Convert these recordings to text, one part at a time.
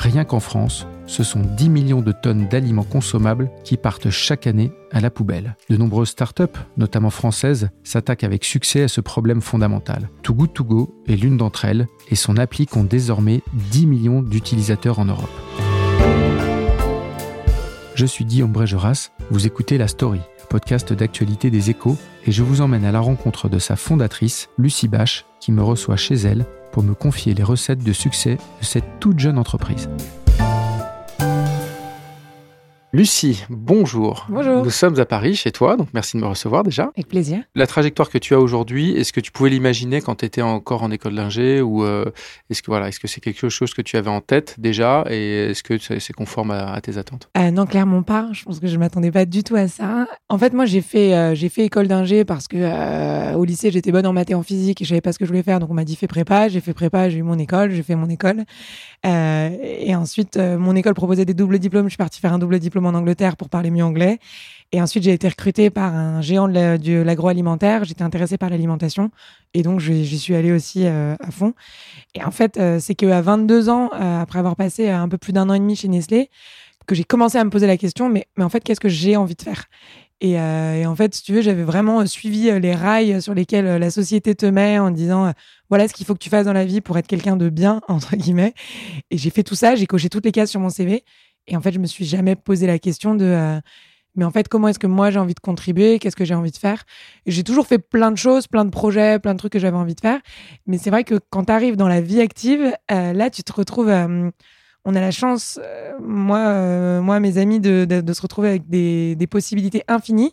Rien qu'en France, ce sont 10 millions de tonnes d'aliments consommables qui partent chaque année à la poubelle. De nombreuses startups, notamment françaises, s'attaquent avec succès à ce problème fondamental. Too Good To Go est l'une d'entre elles et son appli compte désormais 10 millions d'utilisateurs en Europe. Je suis Guillaume Brégeras, vous écoutez La Story, podcast d'actualité des échos, et je vous emmène à la rencontre de sa fondatrice, Lucie Bache, qui me reçoit chez elle pour me confier les recettes de succès de cette toute jeune entreprise. Lucie, bonjour. Bonjour. Nous sommes à Paris, chez toi, donc merci de me recevoir déjà. Avec plaisir. La trajectoire que tu as aujourd'hui, est-ce que tu pouvais l'imaginer quand tu étais encore en école d'ingé ou euh, est-ce que voilà, est-ce que c'est quelque chose que tu avais en tête déjà et est-ce que c'est conforme à, à tes attentes? Euh, non, clairement pas. Je pense que je m'attendais pas du tout à ça. En fait, moi, j'ai fait, euh, j'ai fait école d'ingé parce que au lycée, j'étais bonne en maths et en physique et je savais pas ce que je voulais faire. Donc, on m'a dit fais prépa. J'ai fait prépa, j'ai eu mon école, j'ai fait mon école. Et ensuite, mon école proposait des doubles diplômes. Je suis partie faire un double diplôme en Angleterre pour parler mieux anglais. Et ensuite, j'ai été recrutée par un géant de la- de l'agroalimentaire. J'étais intéressée par l'alimentation. Et donc, j'y suis allée aussi euh, à fond. Et en fait, euh, c'est qu'à 22 ans, euh, après avoir passé un peu plus d'un an et demi chez Nestlé, que j'ai commencé à me poser la question, mais, mais en fait, qu'est-ce que j'ai envie de faire? Et, en fait, si tu veux, j'avais vraiment suivi les rails sur lesquels la société te met en disant voilà ce qu'il faut que tu fasses dans la vie pour être quelqu'un de bien, entre guillemets. Et j'ai fait tout ça, j'ai coché toutes les cases sur mon CV. Et en fait, je me suis jamais posé la question de euh, mais en fait, comment est-ce que moi j'ai envie de contribuer? Qu'est-ce que j'ai envie de faire? J'ai toujours fait plein de choses, plein de projets, plein de trucs que j'avais envie de faire. Mais c'est vrai que quand tu arrives dans la vie active, euh, là, tu te retrouves. euh, on a la chance, moi, moi, mes amis, de, de, de se retrouver avec des, des possibilités infinies.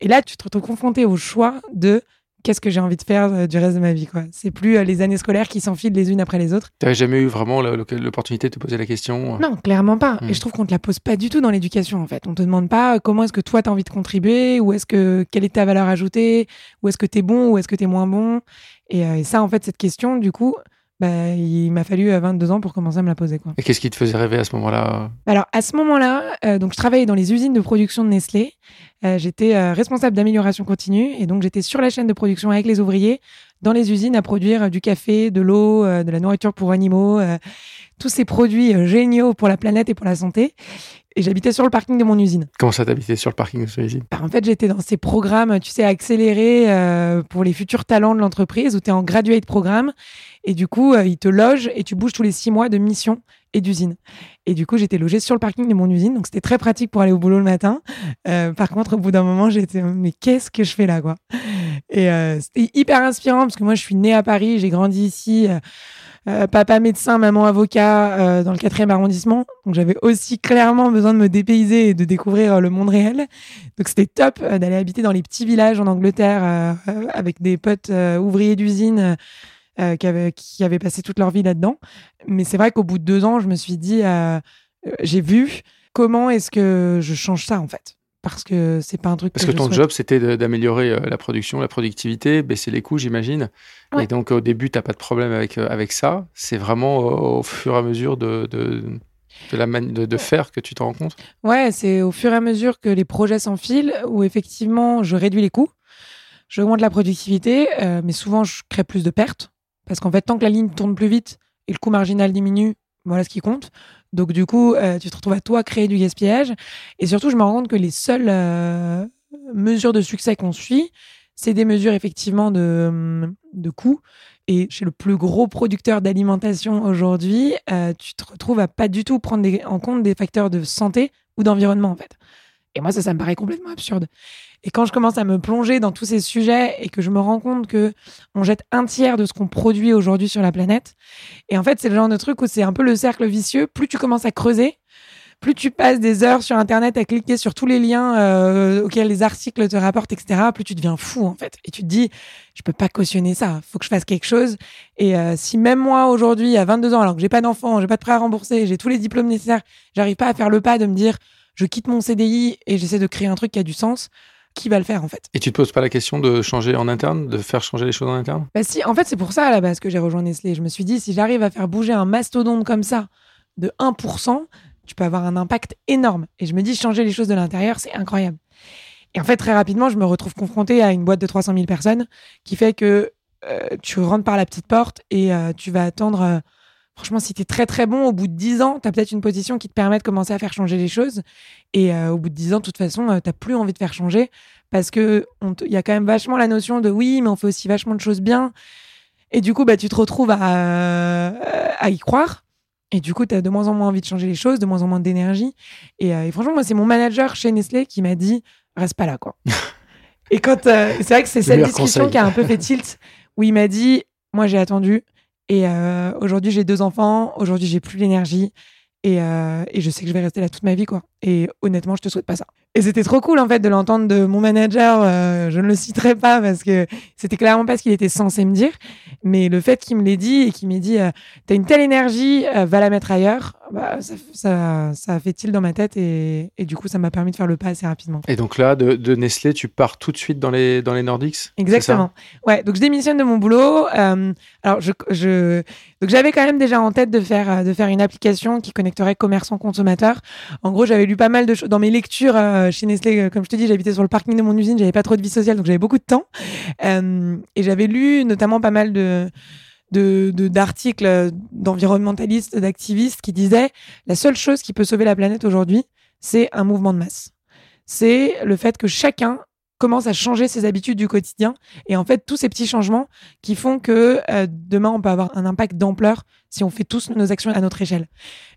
Et là, tu te retrouves confronté au choix de qu'est-ce que j'ai envie de faire euh, du reste de ma vie. quoi. C'est plus euh, les années scolaires qui s'enfilent les unes après les autres. Tu n'avais jamais eu vraiment l'opportunité de te poser la question Non, clairement pas. Et je trouve qu'on te la pose pas du tout dans l'éducation, en fait. On te demande pas euh, comment est-ce que toi, tu as envie de contribuer, ou est-ce que, quelle est ta valeur ajoutée, ou est-ce que tu es bon, ou est-ce que tu es moins bon? Et, euh, et ça, en fait, cette question, du coup, bah, il m'a fallu euh, 22 ans pour commencer à me la poser. Quoi. Et qu'est-ce qui te faisait rêver à ce moment-là Alors, à ce moment-là, euh, donc je travaillais dans les usines de production de Nestlé. Euh, j'étais euh, responsable d'amélioration continue et donc j'étais sur la chaîne de production avec les ouvriers dans les usines à produire euh, du café, de l'eau, euh, de la nourriture pour animaux, euh, tous ces produits euh, géniaux pour la planète et pour la santé. Et j'habitais sur le parking de mon usine. Comment ça t'habitait sur le parking de ce usine? Alors, en fait, j'étais dans ces programmes, tu sais, accélérés euh, pour les futurs talents de l'entreprise où tu es en graduate programme. Et du coup, euh, ils te logent et tu bouges tous les six mois de mission et d'usine. Et du coup, j'étais logée sur le parking de mon usine. Donc, c'était très pratique pour aller au boulot le matin. Euh, par contre, au bout d'un moment, j'étais, mais qu'est-ce que je fais là, quoi? Et euh, c'était hyper inspirant parce que moi, je suis née à Paris, j'ai grandi ici. Euh, papa médecin, maman avocat euh, dans le 4e arrondissement. Donc j'avais aussi clairement besoin de me dépayser et de découvrir euh, le monde réel. Donc c'était top euh, d'aller habiter dans les petits villages en Angleterre avec des potes ouvriers d'usine qui, avaient, qui avaient passé toute leur vie là-dedans. Mais c'est vrai qu'au bout de deux ans, je me suis dit, j'ai vu comment est-ce que je change ça en fait. Parce que c'est pas un truc Parce que ton souhaite. job, c'était d'améliorer euh, la production, la productivité, baisser les coûts, j'imagine. Ouais. Et donc, au début, tu n'as pas de problème avec, euh, avec ça. C'est vraiment au, fur et à mesure de, de, de la de, de faire que tu te rends compte. Ouais, c'est au fur et à mesure que les projets s'enfilent où effectivement je réduis les coûts, j'augmente la productivité, euh, mais souvent je crée plus de pertes parce qu'en fait tant que la ligne tourne plus vite et le coût marginal diminue, voilà ce qui compte. Donc du coup, euh, tu te retrouves à toi créer du gaspillage et surtout je me rends compte que les seules euh, mesures de succès qu'on suit, c'est des mesures effectivement de de coûts. Et chez le plus gros producteur d'alimentation aujourd'hui, euh, tu te retrouves à pas du tout prendre en compte des facteurs de santé ou d'environnement en fait. Et moi ça, me paraît complètement absurde. Et quand je commence à me plonger dans tous ces sujets et que je me rends compte que on jette un tiers de ce qu'on produit aujourd'hui sur la planète, et en fait c'est le genre de truc où c'est un peu le cercle vicieux. Plus tu commences à creuser, plus tu passes des heures sur Internet à cliquer sur tous les liens euh, auxquels les articles te rapportent, etc., plus tu deviens fou en fait. Et tu te dis, je peux pas cautionner ça. Faut que je fasse quelque chose. Et euh, si même moi aujourd'hui, à 22 ans, alors que j'ai pas d'enfant, j'ai pas de prêt à rembourser, j'ai tous les diplômes nécessaires, j'arrive pas à faire le pas de me dire, je quitte mon CDI et j'essaie de créer un truc qui a du sens. Qui va le faire en fait Et tu te poses pas la question de changer en interne, de faire changer les choses en interne? Bah si, en fait c'est pour ça à la base que j'ai rejoint Nestlé. Je me suis dit si j'arrive à faire bouger un mastodonte comme ça de 1%, tu peux avoir un impact énorme. Et je me dis changer les choses de l'intérieur, c'est incroyable. Et en fait très rapidement, je me retrouve confrontée à une boîte de 300 000 personnes qui fait que euh, tu rentres par la petite porte et euh, tu vas attendre. euh, franchement, si tu es très très bon, au bout de 10 ans, tu as peut-être une position qui te permet de commencer à faire changer les choses. Et euh, au bout de 10 ans, de toute façon, euh, t'as plus envie de faire changer parce que on te- il y a quand même vachement la notion de oui, mais on fait aussi vachement de choses bien. Et du coup, bah, tu te retrouves à, euh, à y croire. Et du coup, tu as de moins en moins envie de changer les choses, de moins en moins d'énergie. Et, euh, et franchement, moi, c'est mon manager chez Nestlé qui m'a dit reste pas là, quoi. et quand euh, c'est vrai que c'est cette discussion conseil. qui a un peu fait tilt, où il m'a dit moi, j'ai attendu. Et euh, aujourd'hui, j'ai deux enfants. Aujourd'hui, j'ai plus l'énergie. Et, euh, et je sais que je vais rester là toute ma vie, quoi. Et honnêtement, je te souhaite pas ça. Et c'était trop cool, en fait, de l'entendre de mon manager. euh, je ne le citerai pas parce que c'était clairement pas ce qu'il était censé me dire. Mais le fait qu'il me l'ait dit et qu'il m'ait dit euh, T'as une telle énergie, euh, va la mettre ailleurs, bah, ça, ça, ça a fait tilt dans ma tête. Et, et du coup, ça m'a permis de faire le pas assez rapidement. Et donc là, de, de Nestlé, tu pars tout de suite dans les, dans les ça? Exactement. Ouais, donc je démissionne de mon boulot. Euh, alors je, je donc j'avais quand même déjà en tête de faire de faire une application qui connecterait commerçants consommateurs. En gros, j'avais lu pas mal de choses dans mes lectures euh, chez Nestlé. euh, Comme je te dis, j'habitais sur le parking de mon usine, j'avais pas trop de vie sociale, donc j'avais beaucoup de temps. Euh, et j'avais lu notamment pas mal de d'articles d'environnementalistes, d'activistes qui disaient la seule chose qui peut sauver la planète aujourd'hui, c'est un mouvement de masse. C'est le fait que chacun commence à changer ses habitudes du quotidien et en fait tous ces petits changements qui font que demain on peut avoir un impact d'ampleur si on fait tous nos actions à notre échelle.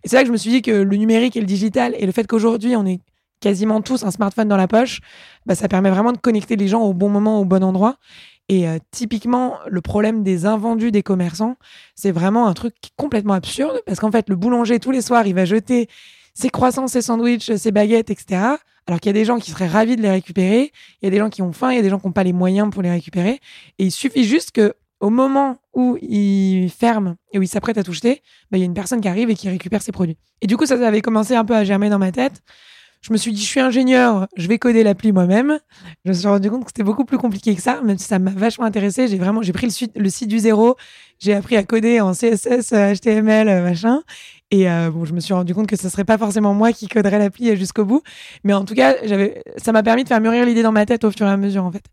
Et c'est là que je me suis dit que le numérique et le digital et le fait qu'aujourd'hui on ait quasiment tous un smartphone dans la poche, bah, ça permet vraiment de connecter les gens au bon moment, au bon endroit. Et euh, typiquement, le problème des invendus des commerçants, c'est vraiment un truc complètement absurde parce qu'en fait, le boulanger, tous les soirs, il va jeter ses croissants, ses sandwichs, ses baguettes, etc. Alors qu'il y a des gens qui seraient ravis de les récupérer, il y a des gens qui ont faim, il y a des gens qui n'ont pas les moyens pour les récupérer. Et il suffit juste que au moment où il ferme et où il s'apprête à tout jeter, bah, il y a une personne qui arrive et qui récupère ses produits. Et du coup, ça, ça avait commencé un peu à germer dans ma tête. Je me suis dit, je suis ingénieur, je vais coder l'appli moi-même. Je me suis rendu compte que c'était beaucoup plus compliqué que ça, même si ça m'a vachement intéressé. J'ai vraiment, j'ai pris le, site du zéro, j'ai appris à coder en CSS, euh, HTML, euh, machin. Et euh, bon, je me suis rendu compte que ce serait pas forcément moi qui coderais l'appli jusqu'au bout, mais en tout cas, ça m'a permis de faire mûrir l'idée dans ma tête au fur et à mesure, en fait.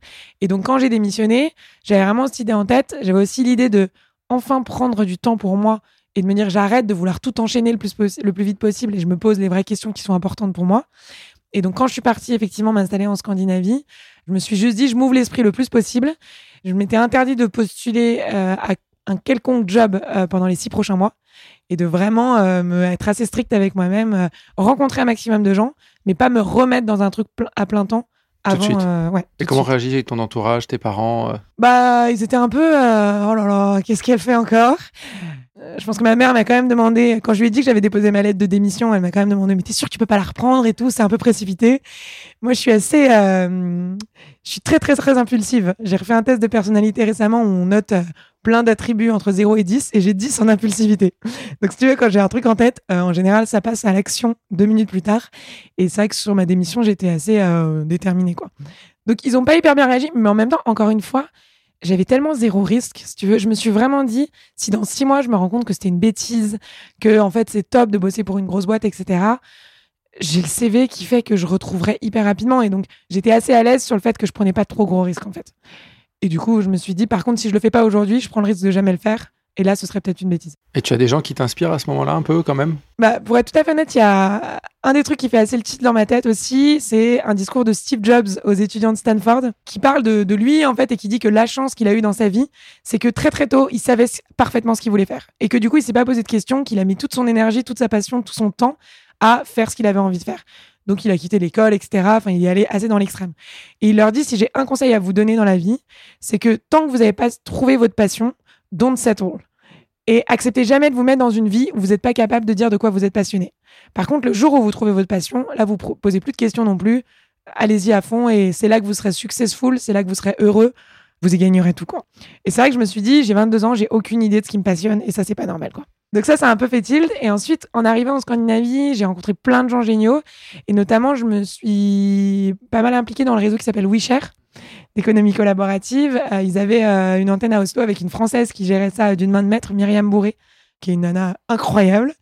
Et donc, quand j'ai démissionné, j'avais vraiment cette idée en tête. J'avais aussi l'idée de enfin prendre du temps pour moi et de me dire j'arrête de vouloir tout enchaîner le plus, le plus vite possible et je me pose les vraies questions qui sont importantes pour moi. Et donc, quand je suis partie effectivement m'installer en Scandinavie, je me suis juste dit, je m'ouvre l'esprit le plus possible. Je m'étais interdit de postuler euh, à un quelconque job euh, pendant les six prochains mois et de vraiment euh, me être assez stricte avec moi-même, rencontrer un maximum de gens, mais pas me remettre dans un truc à plein temps Tout de avant. suite. euh, ouais, tout Et comment réagit ton entourage, tes parents euh? Bah, ils étaient un peu, euh, oh là là, qu'est-ce qu'elle fait encore? Je pense que ma mère m'a quand même demandé, quand je lui ai dit que j'avais déposé ma lettre de démission, elle m'a quand même demandé, mais t'es sûr que tu peux pas la reprendre et tout, c'est un peu précipité. Moi, je suis assez, euh, je suis très très très impulsive. J'ai refait un test de personnalité récemment où on note euh, plein d'attributs entre 0 et 10 et j'ai 10 en impulsivité. Donc, si tu veux, quand j'ai un truc en tête, euh, en général, ça passe à l'action deux minutes plus tard. Et c'est vrai que sur ma démission, j'étais assez euh, déterminée, quoi. Donc, ils ont pas hyper bien réagi, mais en même temps, encore une fois, j'avais tellement zéro risque, si tu veux. Je me suis vraiment dit, si dans six mois, je me rends compte que c'était une bêtise, que en fait, c'est top de bosser pour une grosse boîte, etc. J'ai le CV qui fait que je retrouverai hyper rapidement. Et donc, j'étais assez à l'aise sur le fait que je prenais pas trop gros risques, en fait. Et du coup, je me suis dit, par contre, si je le fais pas aujourd'hui, je prends le risque de jamais le faire. Et là, ce serait peut-être une bêtise. Et tu as des gens qui t'inspirent à ce moment-là un peu quand même? Bah, pour être tout à fait honnête, il y a un des trucs qui fait assez le titre dans ma tête aussi, c'est un discours de Steve Jobs aux étudiants de Stanford qui parle de, de lui en fait et qui dit que la chance qu'il a eue dans sa vie, c'est que très très tôt, il savait parfaitement ce qu'il voulait faire et que du coup, il s'est pas posé de questions, qu'il a mis toute son énergie, toute sa passion, tout son temps à faire ce qu'il avait envie de faire. Donc, il a quitté l'école, etc. Enfin, il est allé assez dans l'extrême. Et il leur dit, si j'ai un conseil à vous donner dans la vie, c'est que tant que vous n'avez pas trouvé votre passion, don't settle. Et acceptez jamais de vous mettre dans une vie où vous n'êtes pas capable de dire de quoi vous êtes passionné. Par contre, le jour où vous trouvez votre passion, là, vous pro- posez plus de questions non plus. Allez-y à fond et c'est là que vous serez successful, c'est là que vous serez heureux. Vous y gagnerez tout, quoi. Et c'est vrai que je me suis dit, j'ai 22 ans, j'ai aucune idée de ce qui me passionne et ça, c'est pas normal, quoi. Donc ça, ça a un peu fait tilt. Et ensuite, en arrivant en Scandinavie, j'ai rencontré plein de gens géniaux. Et notamment, je me suis pas mal impliquée dans le réseau qui s'appelle WeShare, d'économie collaborative. Euh, ils avaient euh, une antenne à Oslo avec une Française qui gérait ça euh, d'une main de maître, Myriam Bourré, qui est une nana incroyable,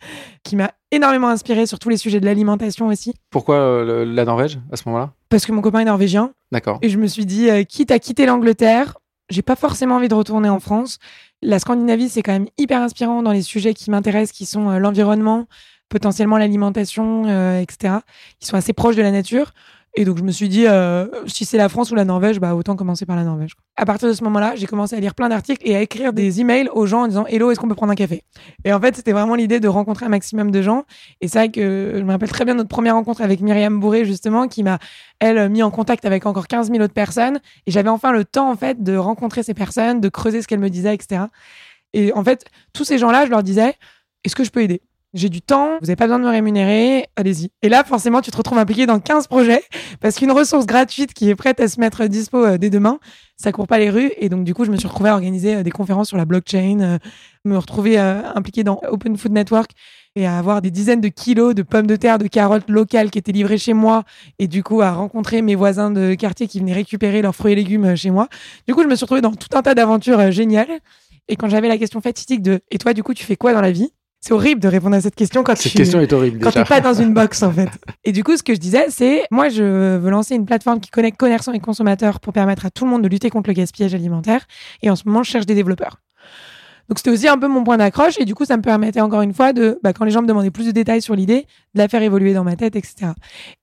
qui m'a énormément inspirée sur tous les sujets de l'alimentation aussi. Pourquoi euh, le- la Norvège à ce moment-là? Parce que mon copain est norvégien. D'accord. Et je me suis dit, quitte à quitter l'Angleterre, j'ai pas forcément envie de retourner en France. La Scandinavie, c'est quand même hyper inspirant dans les sujets qui m'intéressent, qui sont l'environnement, potentiellement l'alimentation, etc. Ils sont assez proches de la nature. Et donc, je me suis dit, euh, si c'est la France ou la Norvège, bah, autant commencer par la Norvège. À partir de ce moment-là, j'ai commencé à lire plein d'articles et à écrire des emails aux gens en disant Hello, est-ce qu'on peut prendre un café? Et en fait, c'était vraiment l'idée de rencontrer un maximum de gens. Et c'est vrai que je me rappelle très bien notre première rencontre avec Myriam Bourré, justement, qui m'a, elle, mis en contact avec encore 15 000 autres personnes. Et j'avais enfin le temps, en fait, de rencontrer ces personnes, de creuser ce qu'elles me disaient, etc. Et en fait, tous ces gens-là, je leur disais Est-ce que je peux aider? J'ai du temps, vous n'avez pas besoin de me rémunérer, allez-y. Et là, forcément, tu te retrouves impliqué dans 15 projets parce qu'une ressource gratuite qui est prête à se mettre dispo euh, dès demain, ça court pas les rues. Et donc, du coup, je me suis retrouvée à organiser euh, des conférences sur la blockchain, euh, me retrouver impliquée dans Open Food Network et à avoir des dizaines de kilos de pommes de terre, de carottes locales qui étaient livrées chez moi et du coup à rencontrer mes voisins de quartier qui venaient récupérer leurs fruits et légumes chez moi. Du coup, je me suis retrouvée dans tout un tas d'aventures géniales. Et quand j'avais la question fatidique de « Et toi, du coup, tu fais quoi dans la vie ?» C'est horrible de répondre à cette question quand Cette tu question est horrible quand déjà. t'es pas dans une box en fait. Et du coup, ce que je disais, c'est moi, je veux lancer une plateforme qui connecte commerçants et consommateurs pour permettre à tout le monde de lutter contre le gaspillage alimentaire. Et en ce moment, je cherche des développeurs. Donc c'était aussi un peu mon point d'accroche et du coup ça me permettait encore une fois de, bah, quand les gens me demandaient plus de détails sur l'idée, de la faire évoluer dans ma tête, etc.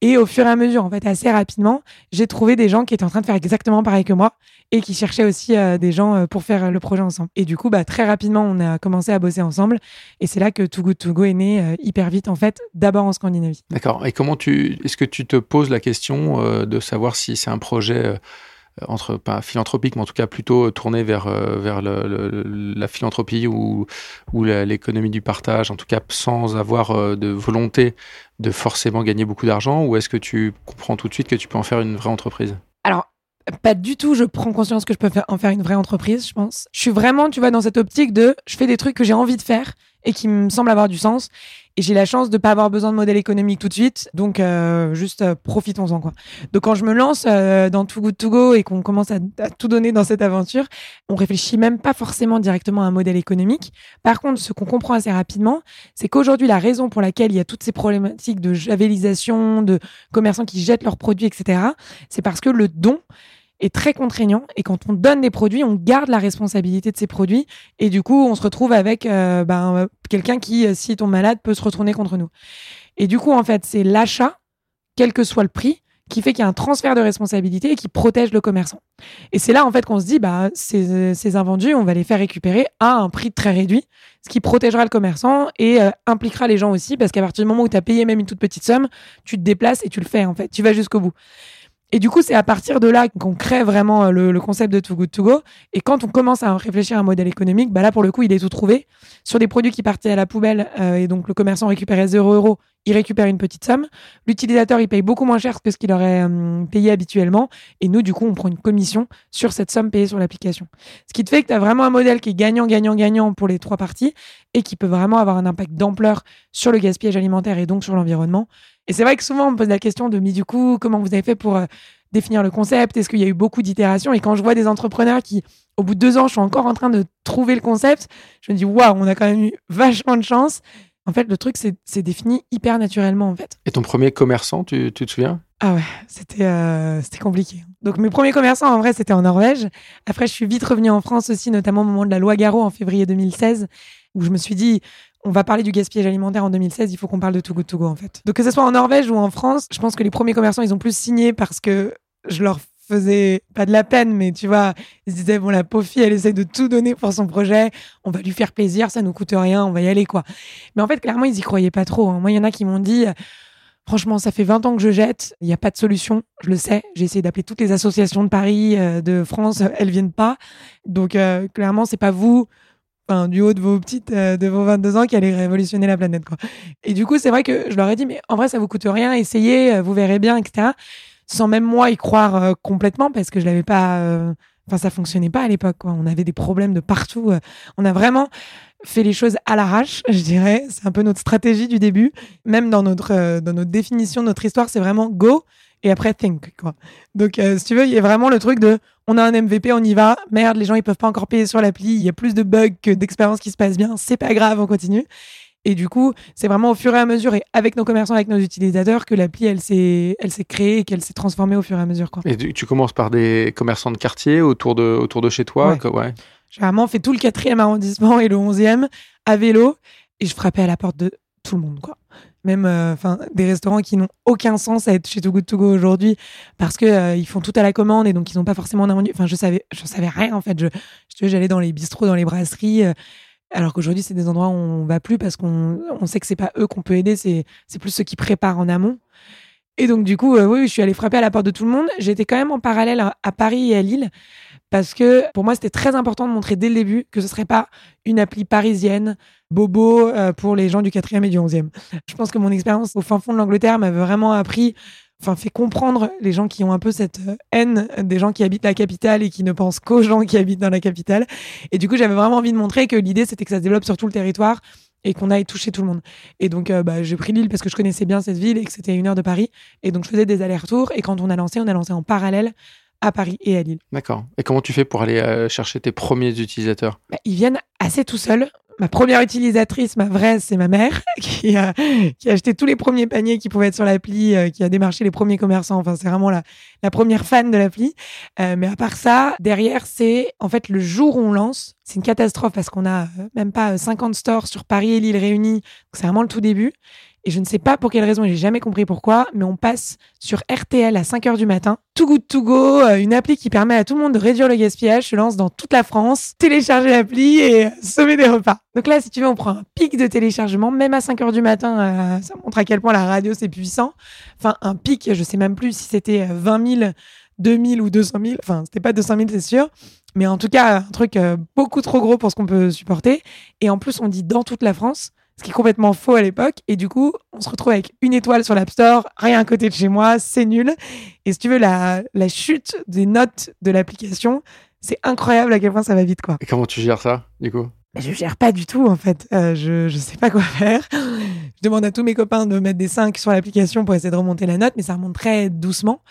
Et au fur et à mesure, en fait, assez rapidement, j'ai trouvé des gens qui étaient en train de faire exactement pareil que moi et qui cherchaient aussi euh, des gens euh, pour faire euh, le projet ensemble. Et du coup, bah, très rapidement, on a commencé à bosser ensemble et c'est là que Too Good To Go est né euh, hyper vite en fait, d'abord en Scandinavie. D'accord. Et comment tu, est-ce que tu te poses la question euh, de savoir si c'est un projet euh, entre pas philanthropique, mais en tout cas plutôt tourné vers vers le- le- la philanthropie ou ou l'économie du partage, en tout cas sans avoir de volonté de forcément gagner beaucoup d'argent, ou est-ce que tu comprends tout de suite que tu peux en faire une vraie entreprise? Alors, pas du tout, je prends conscience que je peux faire- en faire une vraie entreprise, je pense. Je suis vraiment, tu vois, dans cette optique de je fais des trucs que j'ai envie de faire et qui me semblent avoir du sens. Et j'ai la chance de pas avoir besoin de modèle économique tout de suite. Donc, euh, juste euh, profitons-en, quoi. Donc, quand je me lance euh, dans Too Good To Go et qu'on commence à, à tout donner dans cette aventure, on réfléchit même pas forcément directement à un modèle économique. Par contre, ce qu'on comprend assez rapidement, c'est qu'aujourd'hui, la raison pour laquelle il y a toutes ces problématiques de javelisation, de commerçants qui jettent leurs produits, etc., c'est parce que le don est très contraignant et quand on donne des produits, on garde la responsabilité de ces produits et du coup, on se retrouve avec euh, ben, quelqu'un qui, euh, s'il tombe malade, peut se retourner contre nous. Et du coup, en fait, c'est l'achat, quel que soit le prix, qui fait qu'il y a un transfert de responsabilité et qui protège le commerçant. Et c'est là, en fait, qu'on se dit, bah, ces, ces invendus, on va les faire récupérer à un prix très réduit, ce qui protégera le commerçant et euh, impliquera les gens aussi, parce qu'à partir du moment où tu as payé même une toute petite somme, tu te déplaces et tu le fais, en fait. Tu vas jusqu'au bout. Et du coup, c'est à partir de là qu'on crée vraiment euh, le, concept de Too Good To Go. Et quand on commence à réfléchir à un modèle économique, bah là, pour le coup, il est tout trouvé. Sur des produits qui partaient à la poubelle, euh, et donc le commerçant récupérait 0 euros, il récupère une petite somme. L'utilisateur, il paye beaucoup moins cher que ce qu'il aurait euh, payé habituellement. Et nous, du coup, on prend une commission sur cette somme payée sur l'application. Ce qui te fait que tu as vraiment un modèle qui est gagnant, gagnant, gagnant pour les trois parties et qui peut vraiment avoir un impact d'ampleur sur le gaspillage alimentaire et donc sur l'environnement. Et c'est vrai que souvent, on me pose la question de, mais du coup, comment vous avez fait pour euh, définir le concept? Est-ce qu'il y a eu beaucoup d'itérations? Et quand je vois des entrepreneurs qui, au bout de deux ans, sont encore en train de trouver le concept, je me dis, waouh, on a quand même eu vachement de chance. En fait, le truc, c'est défini hyper naturellement, en fait. Et ton premier commerçant, tu, tu te souviens? Ah ouais, c'était euh, c'était compliqué. Donc mes premiers commerçants, en vrai, c'était en Norvège. Après, je suis vite revenue en France aussi, notamment au moment de la loi Garot en février 2016, où je me suis dit, on va parler du gaspillage alimentaire en 2016, il faut qu'on parle de Too Good To Go, en fait. Donc que ce soit en Norvège ou en France, je pense que les premiers commerçants, ils ont plus signé parce que je leur faisais pas de la peine, mais tu vois, ils se disaient, bon, la pauvre fille, elle essaie de tout donner pour son projet, on va lui faire plaisir, ça nous coûte rien, on va y aller, quoi. Mais en fait, clairement, ils y croyaient pas trop. hein. Moi, il y en a qui m'ont dit, Franchement, ça fait 20 ans que je jette. Il n'y a pas de solution. Je le sais. J'ai essayé d'appeler toutes les associations de Paris, euh, de France. Elles viennent pas. Donc, euh, clairement, c'est pas vous. Du haut de vos petites, euh, de vos 22 ans qui allait révolutionner la planète, quoi. Et du coup, c'est vrai que je leur ai dit, mais en vrai, ça vous coûte rien, essayez, euh, vous verrez bien, etc. Sans même moi y croire euh, complètement parce que je l'avais pas, enfin, ça fonctionnait pas à l'époque. On avait des problèmes de partout. On a vraiment fait les choses à l'arrache, je dirais. C'est un peu notre stratégie du début. Même dans notre, dans notre définition, notre histoire, c'est vraiment go et après think, quoi. Donc, euh, si tu veux, il y a vraiment le truc de on a un MVP, on y va. Merde, les gens, ils peuvent pas encore payer sur l'appli. Il y a plus de bugs que d'expériences qui se passent bien. C'est pas grave, on continue. Et du coup, c'est vraiment au fur et à mesure et avec nos commerçants, avec nos utilisateurs que l'appli, elle s'est, elle s'est créée et qu'elle s'est transformée au fur et à mesure, quoi. Et tu, tu commences par des commerçants de quartier autour de, autour de chez toi Ouais. que- ouais. J'ai vraiment fait tout le quatrième arrondissement et le onzième à vélo et je frappais à la porte de tout le monde, quoi. Même, euh, enfin, des restaurants qui n'ont aucun sens à être chez Too Good To Go aujourd'hui parce que euh, ils font tout à la commande et donc ils n'ont pas forcément d'invendu. Enfin, je savais, je savais rien en fait. Je, j'allais dans les bistrots, dans les brasseries. euh, alors qu'aujourd'hui, c'est des endroits où on va plus parce qu'on on sait que c'est pas eux qu'on peut aider, c'est plus ceux qui préparent en amont. Et donc, du coup, oui, je suis allée frapper à la porte de tout le monde. J'étais quand même en parallèle à Paris et à Lille parce que pour moi, c'était très important de montrer dès le début que ce serait pas une appli parisienne, bobo euh, pour les gens du 4e et du 11e. Je pense que mon expérience au fin fond de l'Angleterre m'avait vraiment appris, enfin, fait comprendre les gens qui ont un peu cette euh, haine des gens qui habitent la capitale et qui ne pensent qu'aux gens qui habitent dans la capitale. Et du coup, j'avais vraiment envie de montrer que l'idée, c'était que ça se développe sur tout le territoire et qu'on aille toucher tout le monde. Et donc, euh, bah, j'ai pris Lille parce que je connaissais bien cette ville et que c'était une heure de Paris. Et donc, je faisais des allers-retours. Et quand on a lancé, on a lancé en parallèle à Paris et à Lille. D'accord. Et comment tu fais pour aller euh, chercher tes premiers utilisateurs? Bah, ils viennent assez tout seuls. Ma première utilisatrice, ma vraie, c'est ma mère, qui a, qui a acheté tous les premiers paniers qui pouvaient être sur l'appli, euh, qui a démarché les premiers commerçants. Enfin, c'est vraiment la, la première fan de l'appli. Euh, mais à part ça, derrière, c'est en fait le jour où on lance, c'est une catastrophe parce qu'on a euh, même pas euh, 50 stores sur Paris et Lille réunis. C'est vraiment le tout début. Et je ne sais pas pour quelle raison, j'ai jamais compris pourquoi, mais on passe sur RTL à 5 heures du matin. Too Good To Go, euh, une appli qui permet à tout le monde de réduire le gaspillage, se lance dans toute la France, télécharger l'appli et sauver des repas. Donc là, si tu veux, on prend un pic de téléchargement, même à 5 heures du matin, euh, ça montre à quel point la radio c'est puissant. Enfin, un pic, je sais même plus si c'était euh, 20 000, 2000 ou 200 000. Enfin, c'était pas 200 000, c'est sûr. Mais en tout cas, un truc euh, beaucoup trop gros pour ce qu'on peut supporter. Et en plus, on dit dans toute la France ce qui est complètement faux à l'époque. Et du coup, on se retrouve avec une étoile sur l'App Store, rien à côté de chez moi, c'est nul. Et si tu veux, la, la chute des notes de l'application, c'est incroyable à quel point ça va vite, quoi. Et comment tu gères ça, du coup? Je gère pas du tout, en fait. Euh, je, je sais pas quoi faire. Je demande à tous mes copains de mettre des 5 sur l'application pour essayer de remonter la note, mais ça remonte très doucement.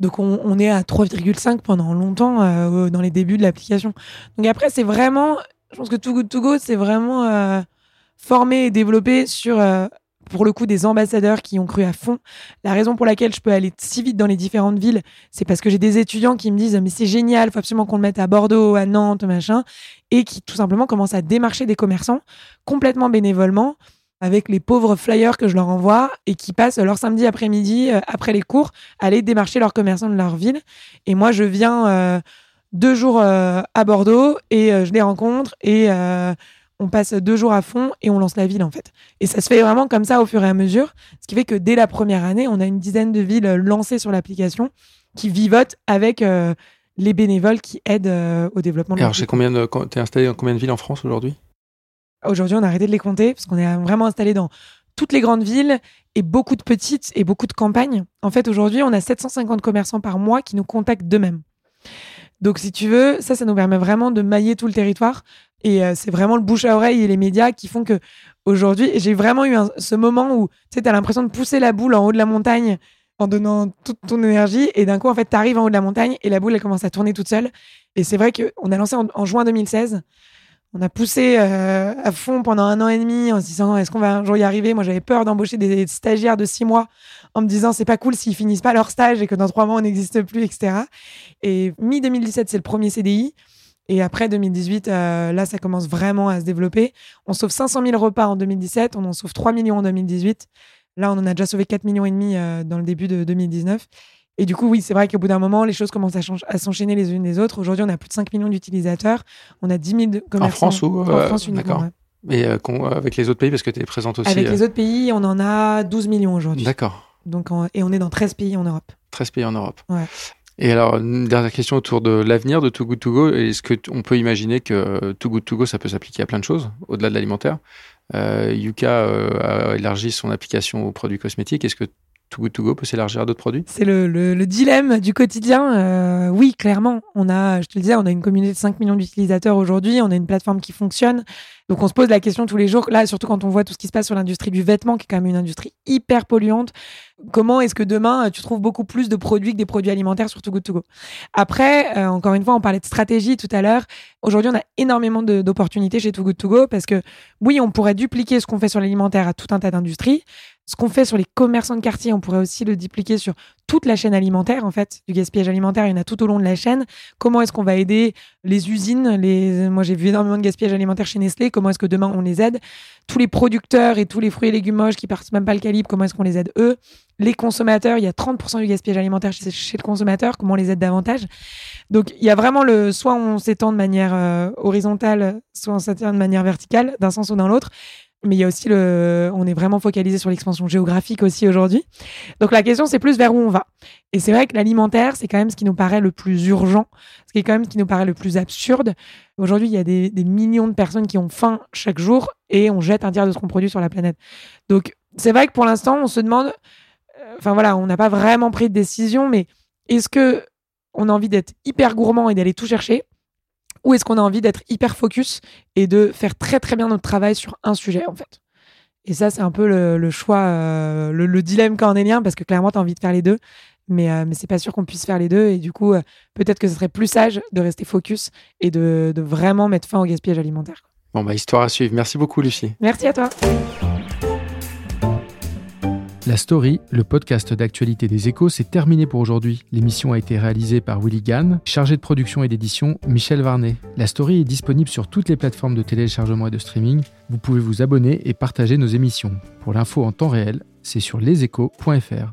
Donc, on, on est à 3,5 pendant longtemps euh, dans les débuts de l'application. Donc, après, c'est vraiment, je pense que Too Good To Go, c'est vraiment euh, formé et développé sur, euh, pour le coup, des ambassadeurs qui ont cru à fond. La raison pour laquelle je peux aller si vite dans les différentes villes, c'est parce que j'ai des étudiants qui me disent mais c'est génial, faut absolument qu'on le mette à Bordeaux, à Nantes, machin, et qui tout simplement commencent à démarcher des commerçants complètement bénévolement avec les pauvres flyers que je leur envoie et qui passent leur samedi après-midi euh, après les cours à aller démarcher leurs commerçants de leur ville. Et moi, je viens euh, deux jours à Bordeaux et je les rencontre et on passe deux jours à fond et on lance la ville en fait. Et ça se fait vraiment comme ça au fur et à mesure, ce qui fait que dès la première année, on a une dizaine de villes euh, lancées sur l'application qui vivotent avec euh, les bénévoles qui aident euh, au développement de Alors, j'ai combien de... T'es installé dans combien de villes en France aujourd'hui? Aujourd'hui, on a arrêté de les compter parce qu'on est vraiment installé dans toutes les grandes villes et beaucoup de petites et beaucoup de campagnes. En fait, aujourd'hui, on a 750 commerçants par mois qui nous contactent d'eux-mêmes. Donc, si tu veux, ça, ça nous permet vraiment de mailler tout le territoire. Et euh, c'est vraiment le bouche à oreille et les médias qui font que aujourd'hui, j'ai vraiment eu ce moment où tu as l'impression de pousser la boule en haut de la montagne en donnant toute ton énergie. Et d'un coup, en fait, tu arrives en haut de la montagne et la boule, elle commence à tourner toute seule. Et c'est vrai qu'on a lancé en, juin 2016. On a poussé euh, à fond pendant un an et demi en se disant est-ce qu'on va un jour y arriver? Moi, j'avais peur d'embaucher des stagiaires de six mois en me disant c'est pas cool s'ils finissent pas leur stage et que dans trois mois on n'existe plus, etc. Et mi 2017, c'est le premier CDI. Et après 2018, euh, là, ça commence vraiment à se développer. On sauve 500 000 repas en 2017, on en sauve 3 millions en 2018. Là, on en a déjà sauvé 4 millions et demi euh, dans le début de 2019. Et du coup, oui, c'est vrai qu'au bout d'un moment, les choses commencent à, à s'enchaîner les unes les autres. Aujourd'hui, on a plus de 5 millions d'utilisateurs. On a 10 000 de commerçants. France ou, En euh, France uniquement, d'accord. ouais. Et euh, avec les autres pays, parce que tu es présente aussi. Avec les autres pays, on en a 12 millions aujourd'hui. D'accord. Donc, en- et on est dans 13 pays en Europe. 13 pays en Europe. Ouais. Et alors, une dernière question autour de l'avenir de Too Good To Go. Est-ce qu'on peut imaginer que Too Good To Go, ça peut s'appliquer à plein de choses, au-delà de l'alimentaire? Euh, Yuka euh, a élargi son application aux produits cosmétiques. Est-ce que Too Good To Go peut s'élargir à d'autres produits? C'est le, le, le, dilemme du quotidien. Euh, oui, clairement. On a, je te le disais, on a une communauté de 5 millions d'utilisateurs aujourd'hui. On a une plateforme qui fonctionne. Donc on se pose la question tous les jours, là surtout quand on voit tout ce qui se passe sur l'industrie du vêtement, qui est quand même une industrie hyper polluante. Comment est-ce que demain tu trouves beaucoup plus de produits que des produits alimentaires sur Too Good To Go? Après, euh, encore une fois, on parlait de stratégie tout à l'heure. Aujourd'hui, on a énormément d'opportunités chez Too Good To Go parce que oui, on pourrait dupliquer ce qu'on fait sur l'alimentaire à tout un tas d'industries. Ce qu'on fait sur les commerçants de quartier, on pourrait aussi le dupliquer sur toute la chaîne alimentaire, en fait. Du gaspillage alimentaire, il y en a tout au long de la chaîne. Comment est-ce qu'on va aider les usines. Moi, j'ai vu énormément de gaspillage alimentaire chez Nestlé. Comment est-ce que demain, on les aide? Tous les producteurs et tous les fruits et légumes moches qui partent même pas le calibre, comment est-ce qu'on les aide eux? Les consommateurs, il y a 30% du gaspillage alimentaire chez, le consommateur. Comment on les aide davantage? Donc, il y a vraiment le... Soit on s'étend de manière euh, horizontale, soit on s'étend de manière verticale, d'un sens ou dans l'autre mais il y a aussi le, on est vraiment focalisé sur l'expansion géographique aussi aujourd'hui. Donc la question c'est plus vers où on va. Et c'est vrai que l'alimentaire c'est quand même ce qui nous paraît le plus urgent, ce qui est quand même ce qui nous paraît le plus absurde. Aujourd'hui il y a des, millions de personnes qui ont faim chaque jour et on jette un tiers de ce qu'on produit sur la planète. Donc c'est vrai que pour l'instant on se demande, euh, enfin voilà, on n'a pas vraiment pris de décision, mais est-ce que on a envie d'être hyper gourmand et d'aller tout chercher? Ou est-ce qu'on a envie d'être hyper focus et de faire très très bien notre travail sur un sujet en fait Et ça, c'est un peu le, choix, euh, le, dilemme cornélien parce que clairement, tu as envie de faire les deux. Mais, euh, mais c'est pas sûr qu'on puisse faire les deux. Et du coup, euh, peut-être que ce serait plus sage de rester focus et de, de vraiment mettre fin au gaspillage alimentaire. Bon, bah, histoire à suivre. Merci beaucoup, Lucie. Merci à toi. La story, le podcast d'actualité des échos, c'est terminé pour aujourd'hui. L'émission a été réalisée par Willy Gann, chargé de production et d'édition Michel Varnet. La story est disponible sur toutes les plateformes de téléchargement et de streaming. Vous pouvez vous abonner et partager nos émissions. Pour l'info en temps réel, c'est sur leséchos.fr.